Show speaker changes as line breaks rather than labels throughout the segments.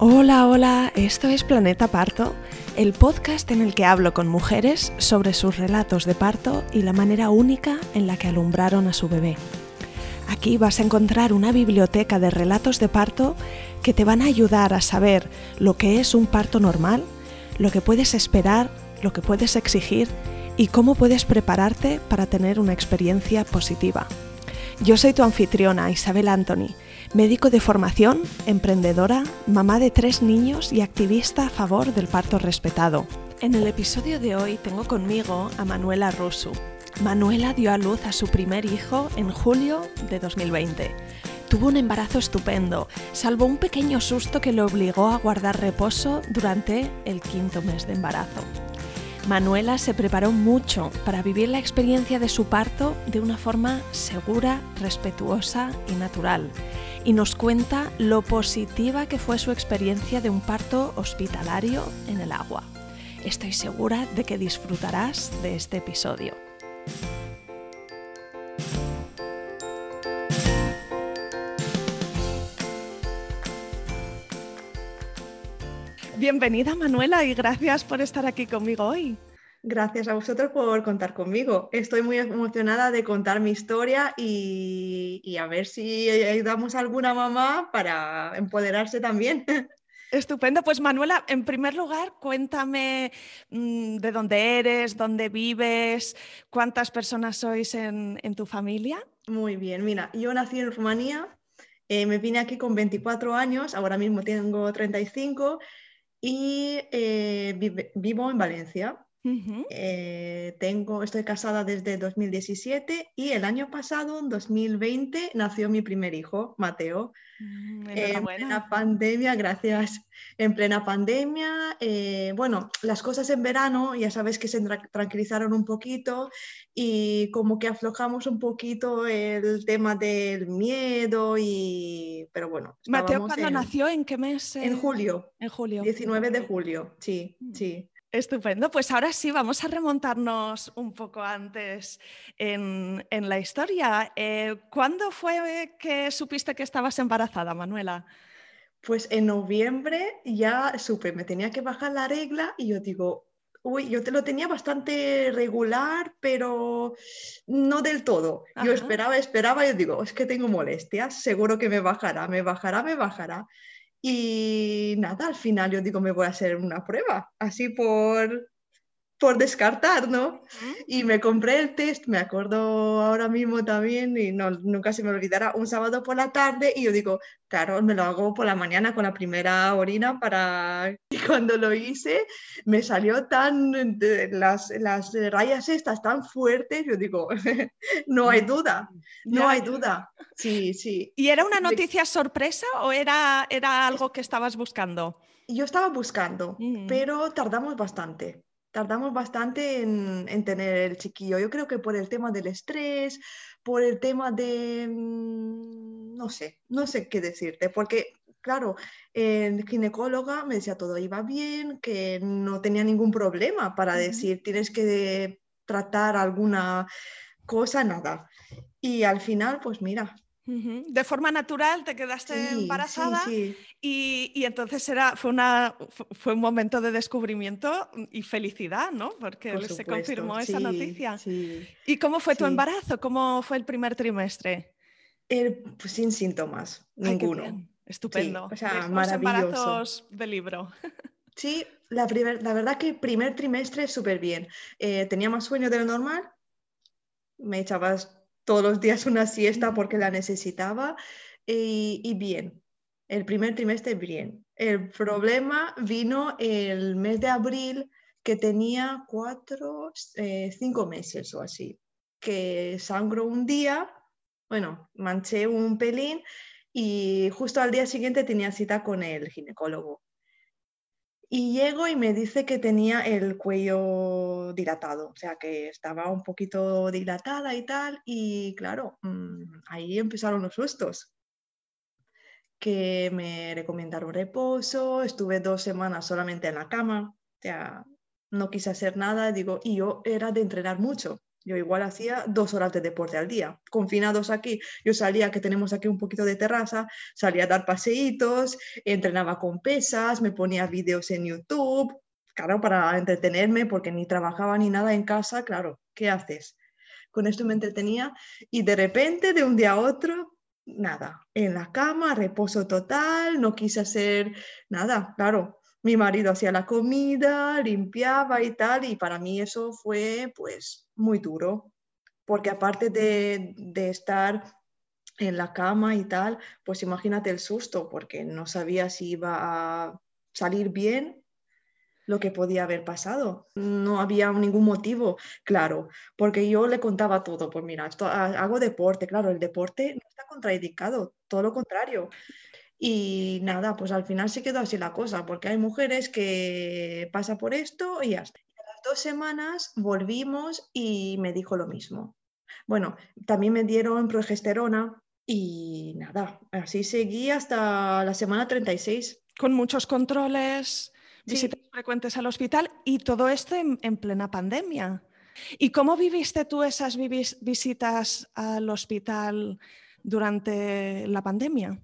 Hola, hola, esto es Planeta Parto, el podcast en el que hablo con mujeres sobre sus relatos de parto y la manera única en la que alumbraron a su bebé. Aquí vas a encontrar una biblioteca de relatos de parto que te van a ayudar a saber lo que es un parto normal, lo que puedes esperar, lo que puedes exigir y cómo puedes prepararte para tener una experiencia positiva. Yo soy tu anfitriona, Isabel Anthony médico de formación, emprendedora, mamá de tres niños y activista a favor del parto respetado. En el episodio de hoy tengo conmigo a Manuela Rusu. Manuela dio a luz a su primer hijo en julio de 2020. Tuvo un embarazo estupendo, salvo un pequeño susto que le obligó a guardar reposo durante el quinto mes de embarazo. Manuela se preparó mucho para vivir la experiencia de su parto de una forma segura, respetuosa y natural y nos cuenta lo positiva que fue su experiencia de un parto hospitalario en el agua. Estoy segura de que disfrutarás de este episodio. Bienvenida Manuela y gracias por estar aquí conmigo hoy.
Gracias a vosotros por contar conmigo. Estoy muy emocionada de contar mi historia y, a ver si ayudamos a alguna mamá para empoderarse también.
Estupendo. Pues Manuela, en primer lugar, cuéntame mm, de dónde eres, dónde vives, cuántas personas sois en, tu familia.
Muy bien, mira, yo nací en Rumanía, eh, me vine aquí con 24 años, ahora mismo tengo 35 y eh, vivo en Valencia. Eh, tengo, estoy casada desde 2017 y el año pasado, en 2020, nació mi primer hijo, Mateo. Mm, en plena pandemia, gracias. En plena pandemia, eh, bueno, las cosas en verano ya sabes que se tranquilizaron un poquito y como que aflojamos un poquito el tema del miedo y, pero bueno.
Mateo, ¿cuándo nació? ¿En qué mes?
En julio.
En julio.
19 de julio, sí, mm. sí.
Estupendo, pues ahora sí, vamos a remontarnos un poco antes en, la historia. Eh, ¿Cuándo fue que supiste que estabas embarazada, Manuela?
Pues en noviembre ya supe, me tenía que bajar la regla y yo digo, uy, yo te lo tenía bastante regular, pero no del todo. Yo esperaba, esperaba y yo digo, es que tengo molestias, seguro que me bajará, me bajará, me bajará. Y nada, al final yo digo, me voy a hacer una prueba, así por, por descartar, ¿no? Y me compré el test, me acuerdo ahora mismo también, y no, nunca se me olvidará, un sábado por la tarde, y yo digo, claro, me lo hago por la mañana con la primera orina para... Y cuando lo hice, me salió tan, las, las rayas estas tan fuertes, yo digo, no hay duda, no hay duda. Sí, sí.
¿Y era una noticia sorpresa o era, era algo que estabas buscando?
Yo estaba buscando, mm. pero tardamos bastante tardamos bastante en, tener el chiquillo. Yo creo que por el tema del estrés, por el tema de, mm, no sé, no sé qué decirte, porque claro, el ginecóloga me decía todo iba bien, que no tenía ningún problema para decir tienes que tratar alguna cosa, nada. Y al final, pues mira,
de forma natural te quedaste embarazada Y, entonces era, fue, una, fue un momento de descubrimiento y felicidad, ¿no? Porque se confirmó esa noticia. ¿Y cómo fue tu embarazo? ¿Cómo fue el primer trimestre?
pues sin síntomas, ninguno.
Estupendo.
o sea, maravilloso.
embarazos de libro.
Sí, la, la verdad que el primer trimestre súper bien. Eh, tenía más sueño de lo normal, me echabas todos los días una siesta porque la necesitaba y, bien, el primer trimestre bien. El problema vino el mes de abril que tenía cuatro, eh, cinco meses o así, que sangró un día, bueno, manché un pelín y justo al día siguiente tenía cita con el ginecólogo. Y llego y me dice que tenía el cuello dilatado, o sea, que estaba un poquito dilatada y tal. Y claro, mm, ahí empezaron los sustos, que me recomendaron reposo, estuve dos semanas solamente en la cama, o sea, no quise hacer nada, digo, y yo era de entrenar mucho. Yo igual hacía dos horas de deporte al día. Confinados aquí, yo salía, que tenemos aquí un poquito de terraza, salía a dar paseitos, entrenaba con pesas, me ponía vídeos en YouTube, claro, para entretenerme, porque ni trabajaba ni nada en casa, claro, ¿qué haces? Con esto me entretenía y de repente, de un día a otro, nada, en la cama, reposo total, no quise hacer nada, claro. Mi marido hacía la comida, limpiaba y tal, y para mí eso fue pues muy duro, porque aparte de, de estar en la cama y tal, pues imagínate el susto, porque no sabía si iba a salir bien lo que podía haber pasado. No había ningún motivo, claro, porque yo le contaba todo, pues mira, esto, hago deporte, claro, el deporte no está contraindicado, todo lo contrario. Y nada, pues al final se quedó así la cosa, porque hay mujeres que pasa por esto y hasta. A las dos semanas volvimos y me dijo lo mismo. Bueno, también me dieron progesterona y nada, así seguí hasta la semana 36.
Con muchos controles, visitas frecuentes al hospital y todo esto en, plena pandemia. ¿Y cómo viviste tú esas visitas al hospital durante la pandemia?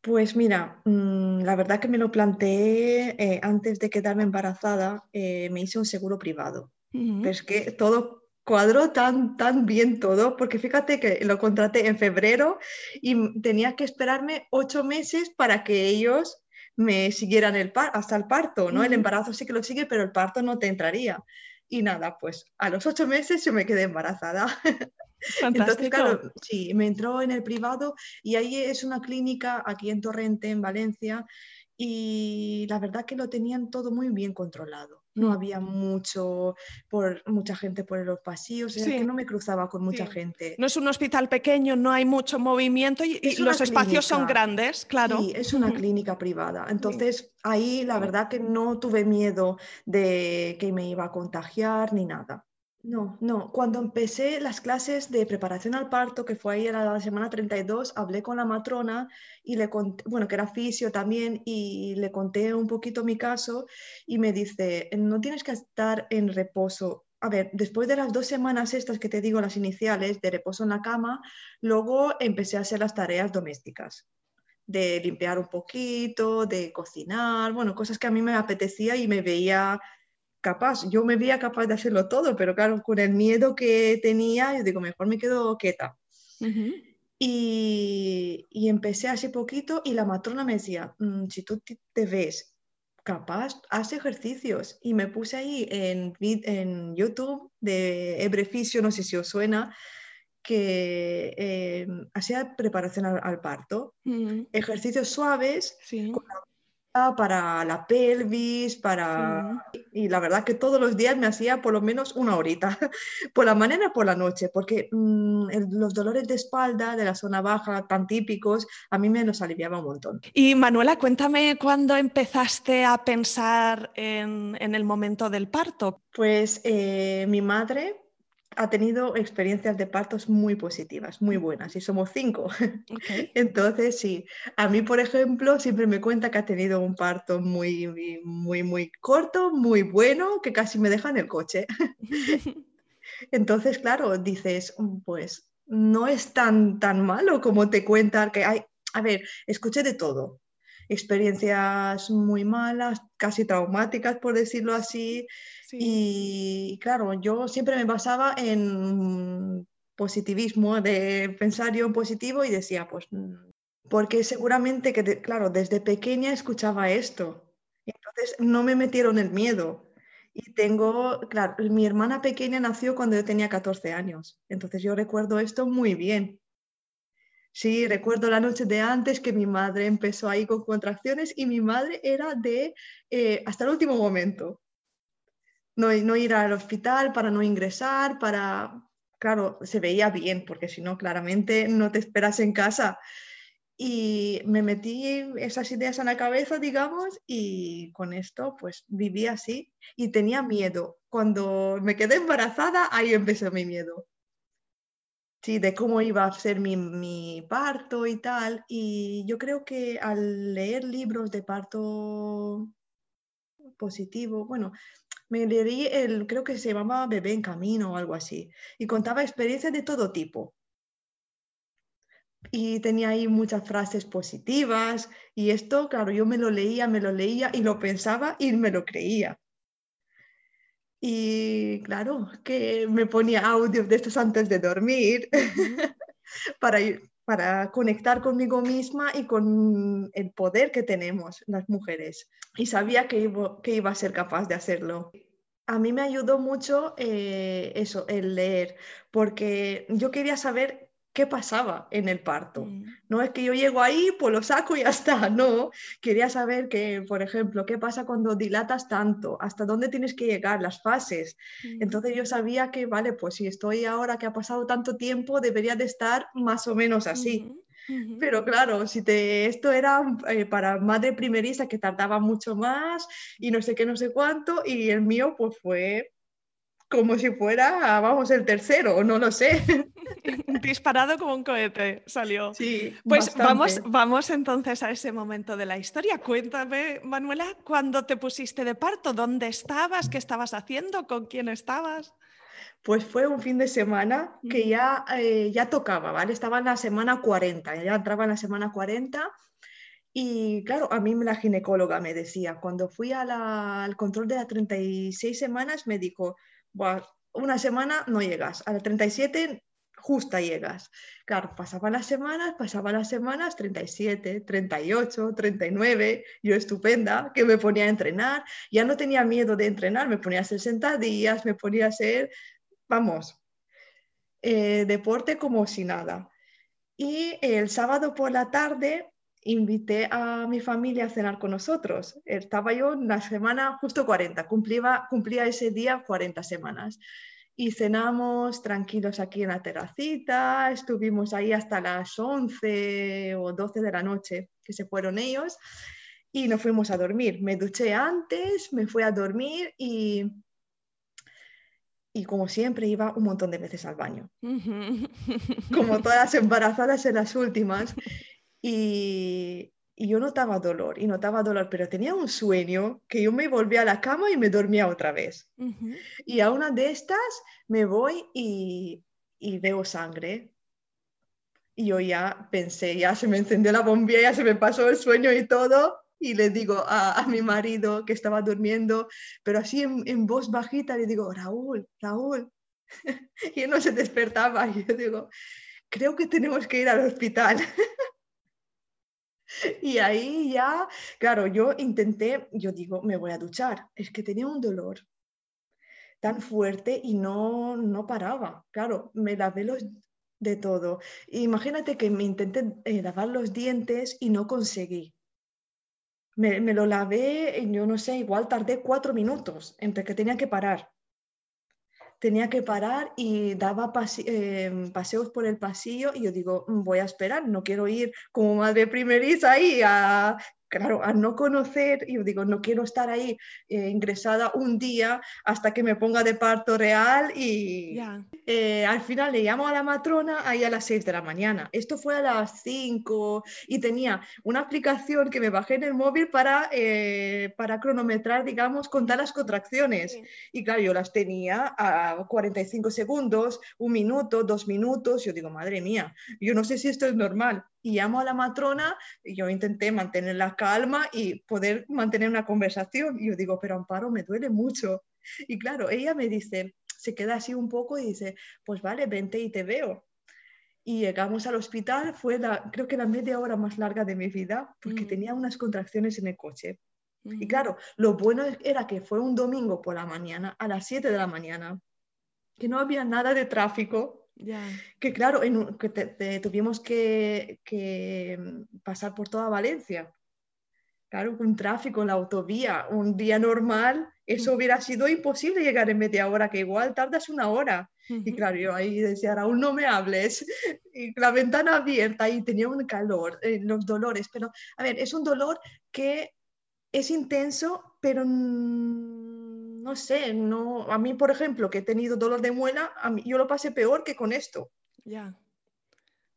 Pues mira, mm, la verdad que me lo planteé eh, antes de quedarme embarazada, eh, me hice un seguro privado. Pero es que todo cuadró tan, tan bien todo, porque fíjate que lo contraté en febrero y tenía que esperarme ocho meses para que ellos me siguieran el par hasta el parto, ¿no? El embarazo sí que lo sigue, pero el parto no te entraría. Y nada, pues a los ocho meses yo me quedé embarazada. Entonces, claro, sí, me entró en el privado y ahí es una clínica aquí en Torrente, en Valencia, y la verdad que lo tenían todo muy bien controlado. No había mucho por mucha gente por los pasillos, es que no me cruzaba con mucha gente.
No es un hospital pequeño, no hay mucho movimiento y, los espacios son grandes, claro.
Sí, es una clínica privada. Entonces, ahí la verdad que no tuve miedo de que me iba a contagiar ni nada. No, no. Cuando empecé las clases de preparación al parto, que fue ahí a la semana 32, hablé con la matrona y le conté, bueno, que era fisio también, y le conté un poquito mi caso y me dice, no tienes que estar en reposo. A ver, después de las dos semanas estas que te digo, las iniciales, de reposo en la cama, luego empecé a hacer las tareas domésticas de limpiar un poquito, de cocinar, bueno, cosas que a mí me apetecía y me veía capaz, yo me veía capaz de hacerlo todo, pero claro, con el miedo que tenía, yo digo, mejor me quedo quieta. y, y, empecé hace poquito y la matrona me decía, mm, si tú te ves capaz, haz ejercicios. Y me puse ahí en, en YouTube de Ebreficio, no sé si os suena, que eh, hacía preparación al, parto, ejercicios suaves con la para la pelvis, para... Y la verdad que todos los días me hacía por lo menos una horita, por la mañana y por la noche, porque mm, los dolores de espalda de la zona baja tan típicos, a mí me los aliviaba un montón.
Y Manuela, cuéntame cuándo empezaste a pensar en, el momento del parto.
Pues eh, mi madre ha tenido experiencias de partos muy positivas, muy buenas, y somos cinco. Entonces, sí, a mí, por ejemplo, siempre me cuenta que ha tenido un parto muy, muy, muy corto, muy bueno, que casi me deja en el coche. Entonces, claro, dices, pues no es tan, tan malo como te cuentan que hay, a ver, escuché de todo, experiencias muy malas, casi traumáticas, por decirlo así, y claro, yo siempre me basaba en positivismo, de pensar yo en positivo y decía, pues, mm, porque seguramente que, claro, desde pequeña escuchaba esto. Entonces no me metieron el miedo. Y tengo, claro, mi hermana pequeña nació cuando yo tenía 14 años. Entonces yo recuerdo esto muy bien. Sí, recuerdo la noche de antes que mi madre empezó ahí con contracciones y mi madre era de eh, hasta el último momento no, ir al hospital para no ingresar, para, claro, se veía bien, porque si no, claramente no te esperas en casa. Y me metí esas ideas en la cabeza, digamos, y con esto pues viví así y tenía miedo. Cuando me quedé embarazada, ahí empezó mi miedo. Sí, de cómo iba a ser mi, mi parto y tal. Y yo creo que al leer libros de parto positivo, bueno, Me leí el, creo que se llamaba Bebé en Camino o algo así, y contaba experiencias de todo tipo. Y tenía ahí muchas frases positivas, y esto, claro, yo me lo leía, me lo leía y lo pensaba y me lo creía. Y claro, que me ponía audios de estos antes de dormir para, para conectar conmigo misma y con el poder que tenemos las mujeres. Y sabía que iba, que iba a ser capaz de hacerlo. A mí me ayudó mucho eh, eso, el leer, porque yo quería saber qué pasaba en el parto. Mm. No es que yo llego ahí, pues lo saco y ya está, no. Quería saber que, por ejemplo, qué pasa cuando dilatas tanto, hasta dónde tienes que llegar, las fases. Mm. Entonces yo sabía que, vale, pues si estoy ahora que ha pasado tanto tiempo, debería de estar más o menos así. Pero claro, si te, esto era eh, para madre primeriza que tardaba mucho más y no sé qué, no sé cuánto, y el mío pues fue como si fuera, vamos, el tercero, no lo sé.
Disparado como un cohete salió.
Sí.
Pues vamos, vamos entonces a ese momento de la historia. Cuéntame, Manuela, ¿cuándo te pusiste de parto? ¿Dónde estabas? ¿Qué estabas haciendo? ¿Con quién estabas?
Pues fue un fin de semana que ya, eh, ya tocaba, ¿vale? Estaba en la semana 40, ya entraba en la semana 40 y claro, a mí la ginecóloga me decía, cuando fui al control de las 36 semanas, me dijo, una semana no llegas, a la 37 justa llegas. Claro, pasaban las semanas, pasaban las semanas, 37, 38, 39, yo estupenda, que me ponía a entrenar, ya no tenía miedo de entrenar, me ponía a hacer sentadillas, me ponía a hacer, vamos, eh, deporte como si nada. Y el sábado por la tarde invité a mi familia a cenar con nosotros. Estaba yo en la semana justo 40, cumplía, cumplía ese día 40 semanas. Y cenamos tranquilos aquí en la terracita, estuvimos ahí hasta las 11 o 12 de la noche, que se fueron ellos, y nos fuimos a dormir. Me duché antes, me fui a dormir y, y como siempre iba un montón de veces al baño. Como todas las embarazadas en las últimas. Y, yo notaba dolor, y notaba dolor, pero tenía un sueño que yo me volvía a la cama y me dormía otra vez. Y a una de estas me voy y, veo sangre. Y yo ya pensé, ya se me encendió la bombilla, ya se me pasó el sueño y todo. Y le digo a, mi marido que estaba durmiendo, pero así en, en voz bajita, le digo, Raúl, Raúl. y él no se despertaba. Y yo digo, creo que tenemos que ir al hospital. Y ahí ya, claro, yo intenté, yo digo, me voy a duchar. Es que tenía un dolor tan fuerte y no, no paraba. Claro, me lavé los de todo. Imagínate que me intenté eh, lavar los dientes y no conseguí. Me, me, lo lavé, yo no sé, igual tardé cuatro minutos entre que tenía que parar tenía que parar y daba em, paseos por el pasillo y yo digo, mm, voy a esperar, no quiero ir como madre primeriza ahí a claro, a no conocer, yo digo, no quiero estar ahí eh, ingresada un día hasta que me ponga de parto real y eh, al final le llamo a la matrona ahí a las 6 de la mañana. Esto fue a las 5 y tenía una aplicación que me bajé en el móvil para, eh, para cronometrar, digamos, contar las contracciones. Y claro, yo las tenía a 45 segundos, un minuto, dos minutos. Yo digo, madre mía, yo no sé si esto es normal y llamo a la matrona y yo intenté mantener la calma y poder mantener una conversación. Y yo digo, pero Amparo, me duele mucho. Y claro, ella me dice, se queda así un poco y dice, pues vale, vente y te veo. Y llegamos al hospital, fue la, creo que la media hora más larga de mi vida, porque mm. tenía unas contracciones en el coche. Y mm. claro, lo bueno era que fue un domingo por la mañana, a las 7 de la mañana, que no había nada de tráfico, que claro, que tuvimos que, mm, pasar por toda Valencia. Claro, un tráfico en la autovía, un día normal, eso hubiera sido imposible llegar en media hora, que igual tardas una hora. Y claro, yo ahí decía, Raúl, no me hables. Y la ventana abierta y tenía un calor, eh, los dolores. Pero, a ver, es un dolor que es intenso, pero no sé, no, a mí, por ejemplo, que he tenido dolor de muela, a mí, yo lo pasé peor que con esto.
Ya.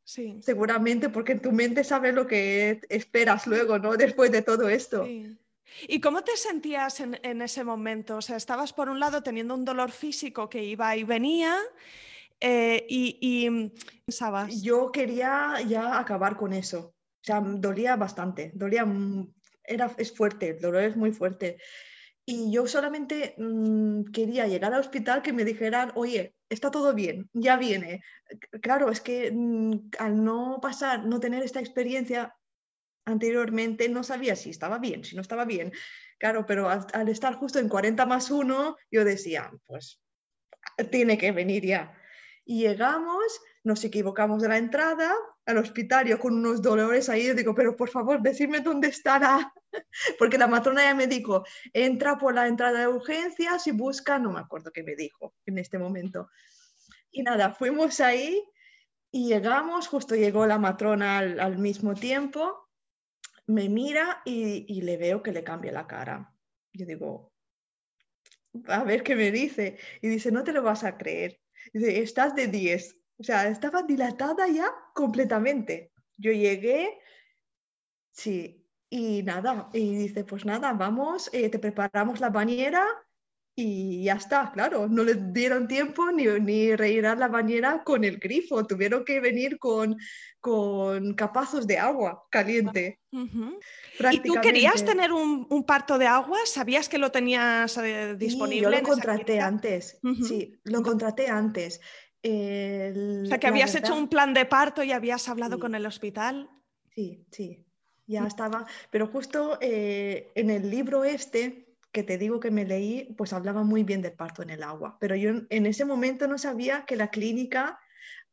Sí.
Seguramente porque en tu mente sabes lo que esperas luego, ¿no? Después de todo esto.
Sí. ¿Y cómo te sentías en, ese momento? O sea, estabas por un lado teniendo un dolor físico que iba y venía eh, y, pensabas...
Yo quería ya acabar con eso. O sea, dolía bastante, dolía, era, es fuerte, el dolor es muy fuerte. Y yo solamente mm, quería llegar al hospital que me dijeran, oye, está todo bien, ya viene. Claro, es que mm, al no pasar, no tener esta experiencia anteriormente, no sabía si estaba bien, si no estaba bien. Claro, pero al, estar justo en 40 más 1, yo decía, pues tiene que venir ya. Y llegamos, nos equivocamos de la entrada al hospital, yo con unos dolores ahí, digo, pero por favor, decime dónde estará porque la matrona ya me dijo, entra por la entrada de urgencias y busca, no me acuerdo qué me dijo en este momento. Y nada, fuimos ahí y llegamos, justo llegó la matrona al, mismo tiempo, me mira y, le veo que le cambia la cara. Yo digo, a ver qué me dice. Y dice, no te lo vas a creer. Dice, estás de 10. O sea, estaba dilatada ya completamente. Yo llegué, sí, y nada, y dice, pues nada, vamos, eh, te preparamos la bañera y ya está, claro, no les dieron tiempo ni, ni rellenar la bañera con el grifo, tuvieron que venir con, con capazos de agua caliente.
¿Y tú querías tener un, un, parto de agua? ¿Sabías que lo tenías eh, disponible?
Sí, yo lo contraté antes, sí, lo contraté antes.
o sea, que habías hecho un plan de parto y habías hablado con el hospital.
Sí, sí, ya estaba, pero justo eh, en el libro este que te digo que me leí, pues hablaba muy bien del parto en el agua, pero yo en ese momento no sabía que la clínica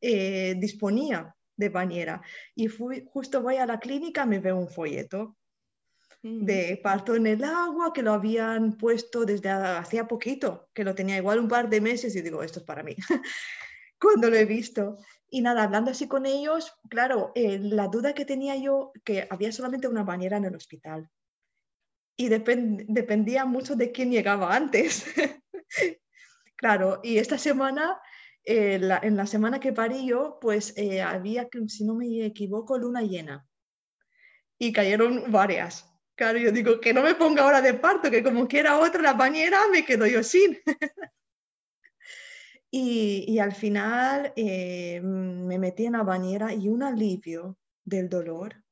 eh, disponía de bañera. Y fui, justo voy a la clínica, me veo un folleto mm. de parto en el agua que lo habían puesto desde hacía poquito, que lo tenía igual un par de meses y digo, esto es para mí, cuando lo he visto. Y nada, hablando así con ellos, claro, eh, la duda que tenía yo, que había solamente una bañera en el hospital. Y dependía mucho de quién llegaba antes. claro, y esta semana, eh, en la semana que parí yo, pues eh, había, si no me equivoco, luna llena. Y cayeron varias. Claro, yo digo, que no me ponga ahora de parto, que como quiera otra la bañera, me quedo yo sin. Y, al final eh, me metí en la bañera y un alivio del dolor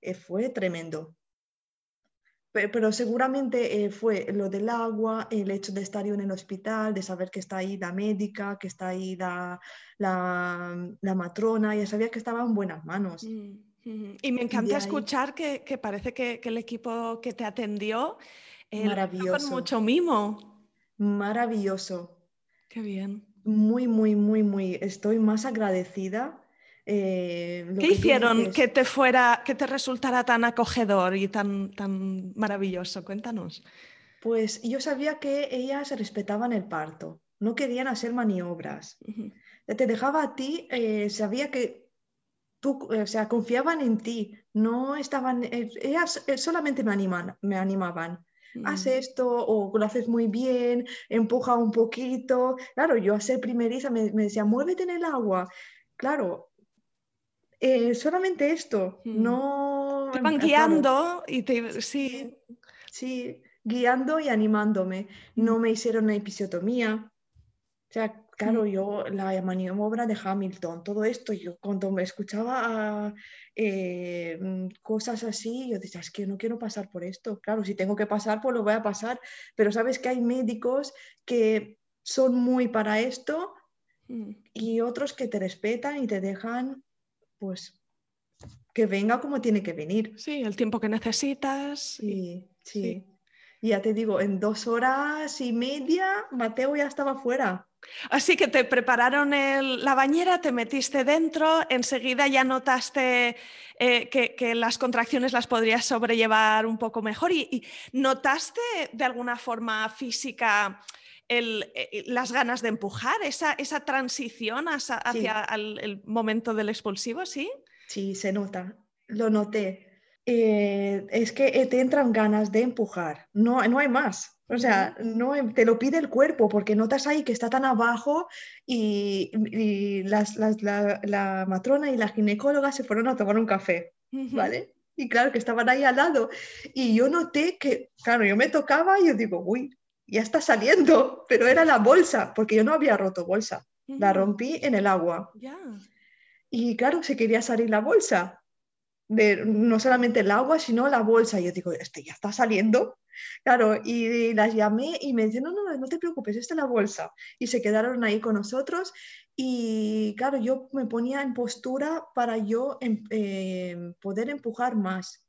eh, fue tremendo. Pero, seguramente eh, fue lo del agua, el hecho de estar yo en el hospital, de saber que está ahí la médica, que está ahí la, la, matrona, ya sabía que estaba en buenas manos.
Mm, y me encanta escuchar que, que, parece que, que, el equipo que te atendió
Maravilloso.
con mucho mimo.
Maravilloso.
Qué bien.
Muy, muy, muy, muy. Estoy más agradecida.
Eh, ¿Qué hicieron que te fuera, que te resultara tan acogedor y tan, tan maravilloso? Cuéntanos.
Pues yo sabía que ellas respetaban el parto, no querían hacer maniobras. Te dejaba a ti, eh, sabía que tú, o sea, confiaban en ti, no estaban, eh, ellas solamente me, animan, me animaban haz mm. esto o lo haces muy bien, empuja un poquito. Claro, yo a ser primeriza me, decía, muévete en el agua. Claro, eh, solamente esto, mm. no...
Te van guiando y te...
Sí. sí, guiando y animándome. No mm. me hicieron una episiotomía. O sea, Claro, yo la maniobra de Hamilton, todo esto, yo cuando me escuchaba eh, mm, cosas así, yo decía, es que no quiero pasar por esto. Claro, si tengo que pasar, pues lo voy a pasar. Pero sabes que hay médicos que son muy para esto mm. y otros que te respetan y te dejan, pues, que venga como tiene que venir.
Sí, el tiempo que necesitas.
Sí, sí. Y ya te digo, en dos horas y media, Mateo ya estaba fuera.
Así que te prepararon la bañera, te metiste dentro, enseguida ya notaste eh, que, las contracciones las podrías sobrellevar un poco mejor y, notaste de alguna forma física eh, las ganas de empujar, esa, transición hacia, el, momento del expulsivo, ¿sí?
Sí, se nota, lo noté. Eh, es que te entran ganas de empujar, no, no hay más. O sea, no te lo pide el cuerpo porque notas ahí que está tan abajo y, la, matrona y la ginecóloga se fueron a tomar un café, ¿vale? y claro, que estaban ahí al lado. Y yo noté que, claro, yo me tocaba y yo digo, uy, ya está saliendo, pero era la bolsa, porque yo no había roto bolsa, la rompí en el agua. Y claro, se quería salir la bolsa, de, no solamente el agua, sino la bolsa. Y yo digo, este ya está saliendo. Claro, y las llamé y me dijeron, no, no, no te preocupes, esta es la bolsa. Y se quedaron ahí con nosotros y claro, yo me ponía en postura para yo em, em, poder empujar más,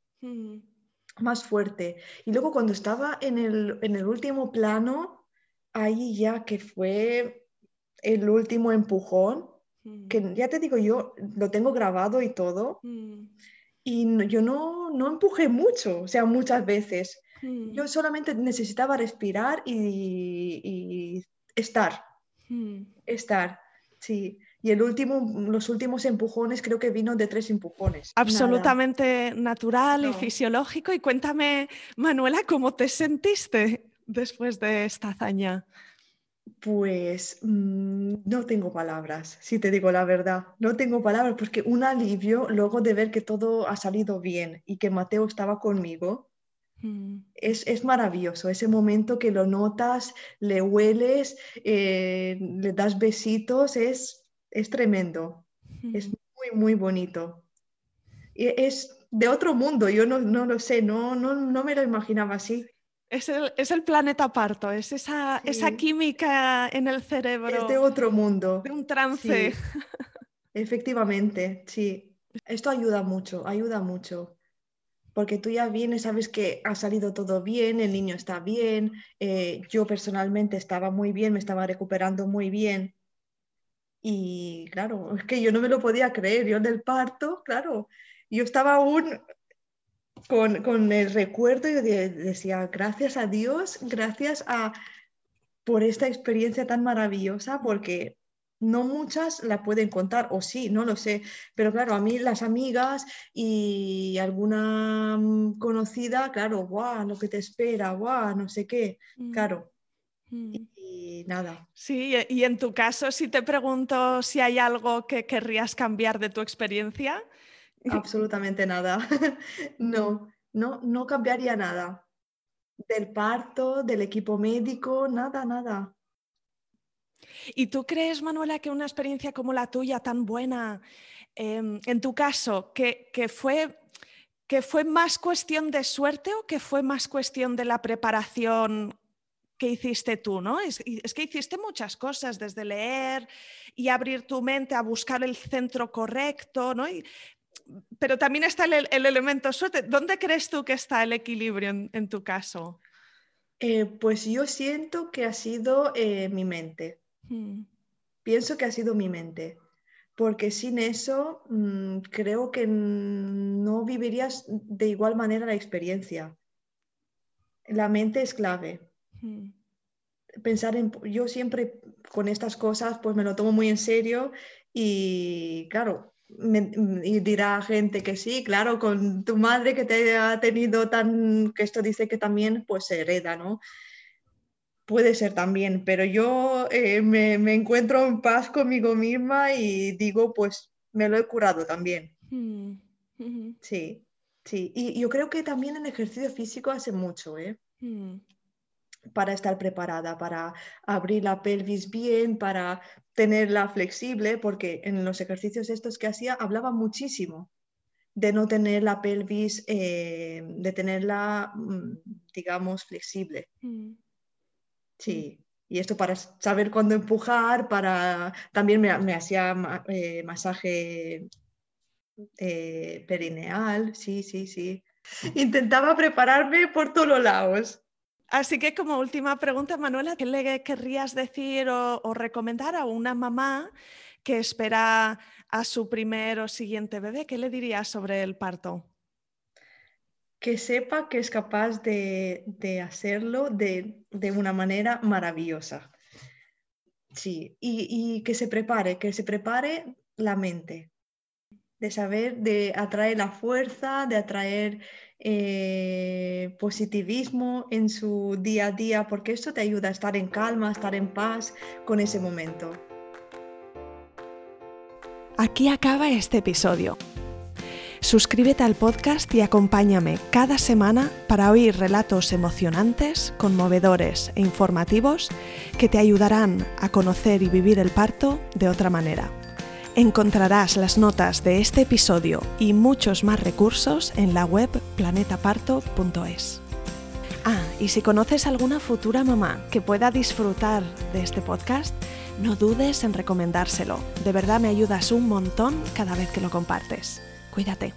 más fuerte. Y luego cuando estaba en el, en el último plano, ahí ya que fue el último empujón, que ya te digo, yo lo tengo grabado y todo, y yo no, no empujé mucho, o sea, muchas veces. Yo solamente necesitaba respirar y, y estar, estar. Sí, y el último, los últimos empujones creo que vino de tres empujones.
Absolutamente natural y fisiológico. Y cuéntame, Manuela, ¿cómo te sentiste después de esta hazaña?
Pues mm, no tengo palabras, si te digo la verdad. No tengo palabras porque un alivio luego de ver que todo ha salido bien y que Mateo estaba conmigo. Mm. Es, maravilloso ese momento que lo notas, le hueles, eh, le das besitos, es, es tremendo, es mm. muy, muy bonito. Es de otro mundo, yo no, no lo sé, no, no, no, me lo imaginaba así.
Es el, es el planeta parto, es esa, esa, química en el cerebro.
Es de otro mundo.
De un trance.
Efectivamente, sí. Esto ayuda mucho, ayuda mucho porque tú ya vienes, sabes que ha salido todo bien, el niño está bien, eh, yo personalmente estaba muy bien, me estaba recuperando muy bien. Y claro, es que yo no me lo podía creer, yo del parto, claro, yo estaba aún con, con el recuerdo y decía, gracias a Dios, gracias a por esta experiencia tan maravillosa, porque no muchas la pueden contar, o sí, no lo sé, pero claro, a mí las amigas y alguna mm, conocida, claro, guau, lo que te espera, guau, no sé qué, mm. claro. Mm. Y, nada.
Sí, y en tu caso, si te pregunto si hay algo que querrías cambiar de tu experiencia.
Absolutamente nada. no, no, no cambiaría nada. Del parto, del equipo médico, nada, nada.
¿Y tú crees, Manuela, que una experiencia como la tuya, tan buena, em, en tu caso, que, fue, que fue más cuestión de suerte o que fue más cuestión de la preparación que hiciste tú, ¿no? Es, que hiciste muchas cosas, desde leer y abrir tu mente a buscar el centro correcto, ¿no? Pero también está el, elemento suerte. ¿Dónde crees tú que está el equilibrio en, tu caso?
Eh, pues yo siento que ha sido eh, mi mente. Mm. Pienso que ha sido mi mente, porque sin eso mm, creo que no vivirías de igual manera la experiencia. La mente es clave. Mm. Pensar en, yo siempre con estas cosas pues me lo tomo muy en serio y claro, y dirá gente que sí, claro, con tu madre que te ha tenido tan, que esto dice que también pues se hereda, ¿no? Puede ser también, pero yo eh, me, encuentro en paz conmigo misma y digo, pues me lo he curado también. Mm, sí, sí. Y yo creo que también el ejercicio físico hace mucho, ¿eh? Mm. Para estar preparada, para abrir la pelvis bien, para tenerla flexible, porque en los ejercicios estos que hacía hablaba muchísimo de no tener la pelvis, eh, de tenerla, mm, digamos, flexible. Sí, y esto para saber cuándo empujar, para también me, hacía eh, masaje eh, perineal, sí, sí, sí. Intentaba prepararme por todos los lados.
Así que como última pregunta, Manuela, ¿qué le querrías decir o, recomendar a una mamá que espera a su primer o siguiente bebé? ¿Qué le dirías sobre el parto?
que sepa que es capaz de, hacerlo de, una manera maravillosa. Sí, y, que se prepare, que se prepare la mente, de saber, de atraer la fuerza, de atraer eh, positivismo en su día a día, porque esto te ayuda a estar en calma, a estar en paz con ese momento.
Aquí acaba este episodio. Suscríbete al podcast y acompáñame cada semana para oír relatos emocionantes, conmovedores e informativos que te ayudarán a conocer y vivir el parto de otra manera. Encontrarás las notas de este episodio y muchos más recursos en la web planetaparto.es. Ah, y si conoces alguna futura mamá que pueda disfrutar de este podcast, no dudes en recomendárselo. De verdad me ayudas un montón cada vez que lo compartes. Cuídate.